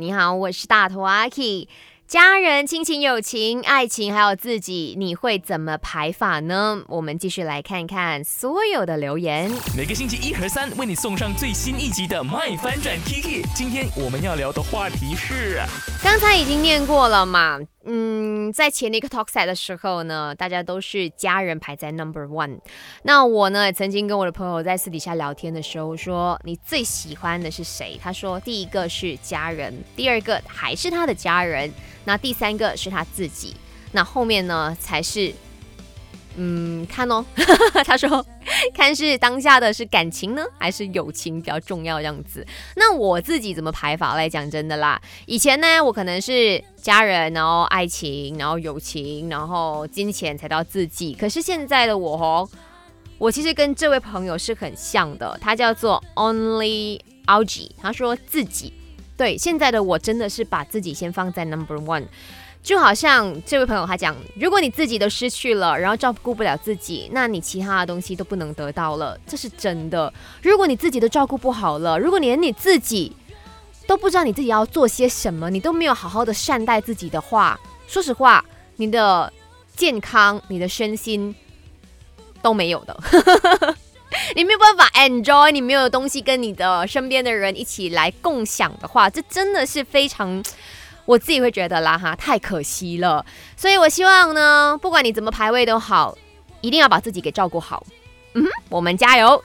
你好，我是大头阿 K。家人、亲情、友情、爱情，还有自己，你会怎么排法呢？我们继续来看看所有的留言。每个星期一和三为你送上最新一集的《麦翻转 Kiki》。今天我们要聊的话题是，刚才已经念过了嘛？嗯，在前一个 talk set 的时候呢，大家都是家人排在 number one。那我呢，也曾经跟我的朋友在私底下聊天的时候说，你最喜欢的是谁？他说，第一个是家人，第二个还是他的家人。那第三个是他自己，那后面呢才是，嗯，看哦，他说看是当下的是感情呢，还是友情比较重要样子。那我自己怎么排法来讲真的啦？以前呢，我可能是家人，然后爱情，然后友情，然后金钱才到自己。可是现在的我哦，我其实跟这位朋友是很像的，他叫做 Only Algie，他说自己。对，现在的我真的是把自己先放在 number one，就好像这位朋友他讲，如果你自己都失去了，然后照顾不了自己，那你其他的东西都不能得到了，这是真的。如果你自己都照顾不好了，如果连你自己都不知道你自己要做些什么，你都没有好好的善待自己的话，说实话，你的健康、你的身心都没有的。你没有办法 enjoy，你没有东西跟你的身边的人一起来共享的话，这真的是非常，我自己会觉得啦哈，太可惜了。所以我希望呢，不管你怎么排位都好，一定要把自己给照顾好。嗯，我们加油。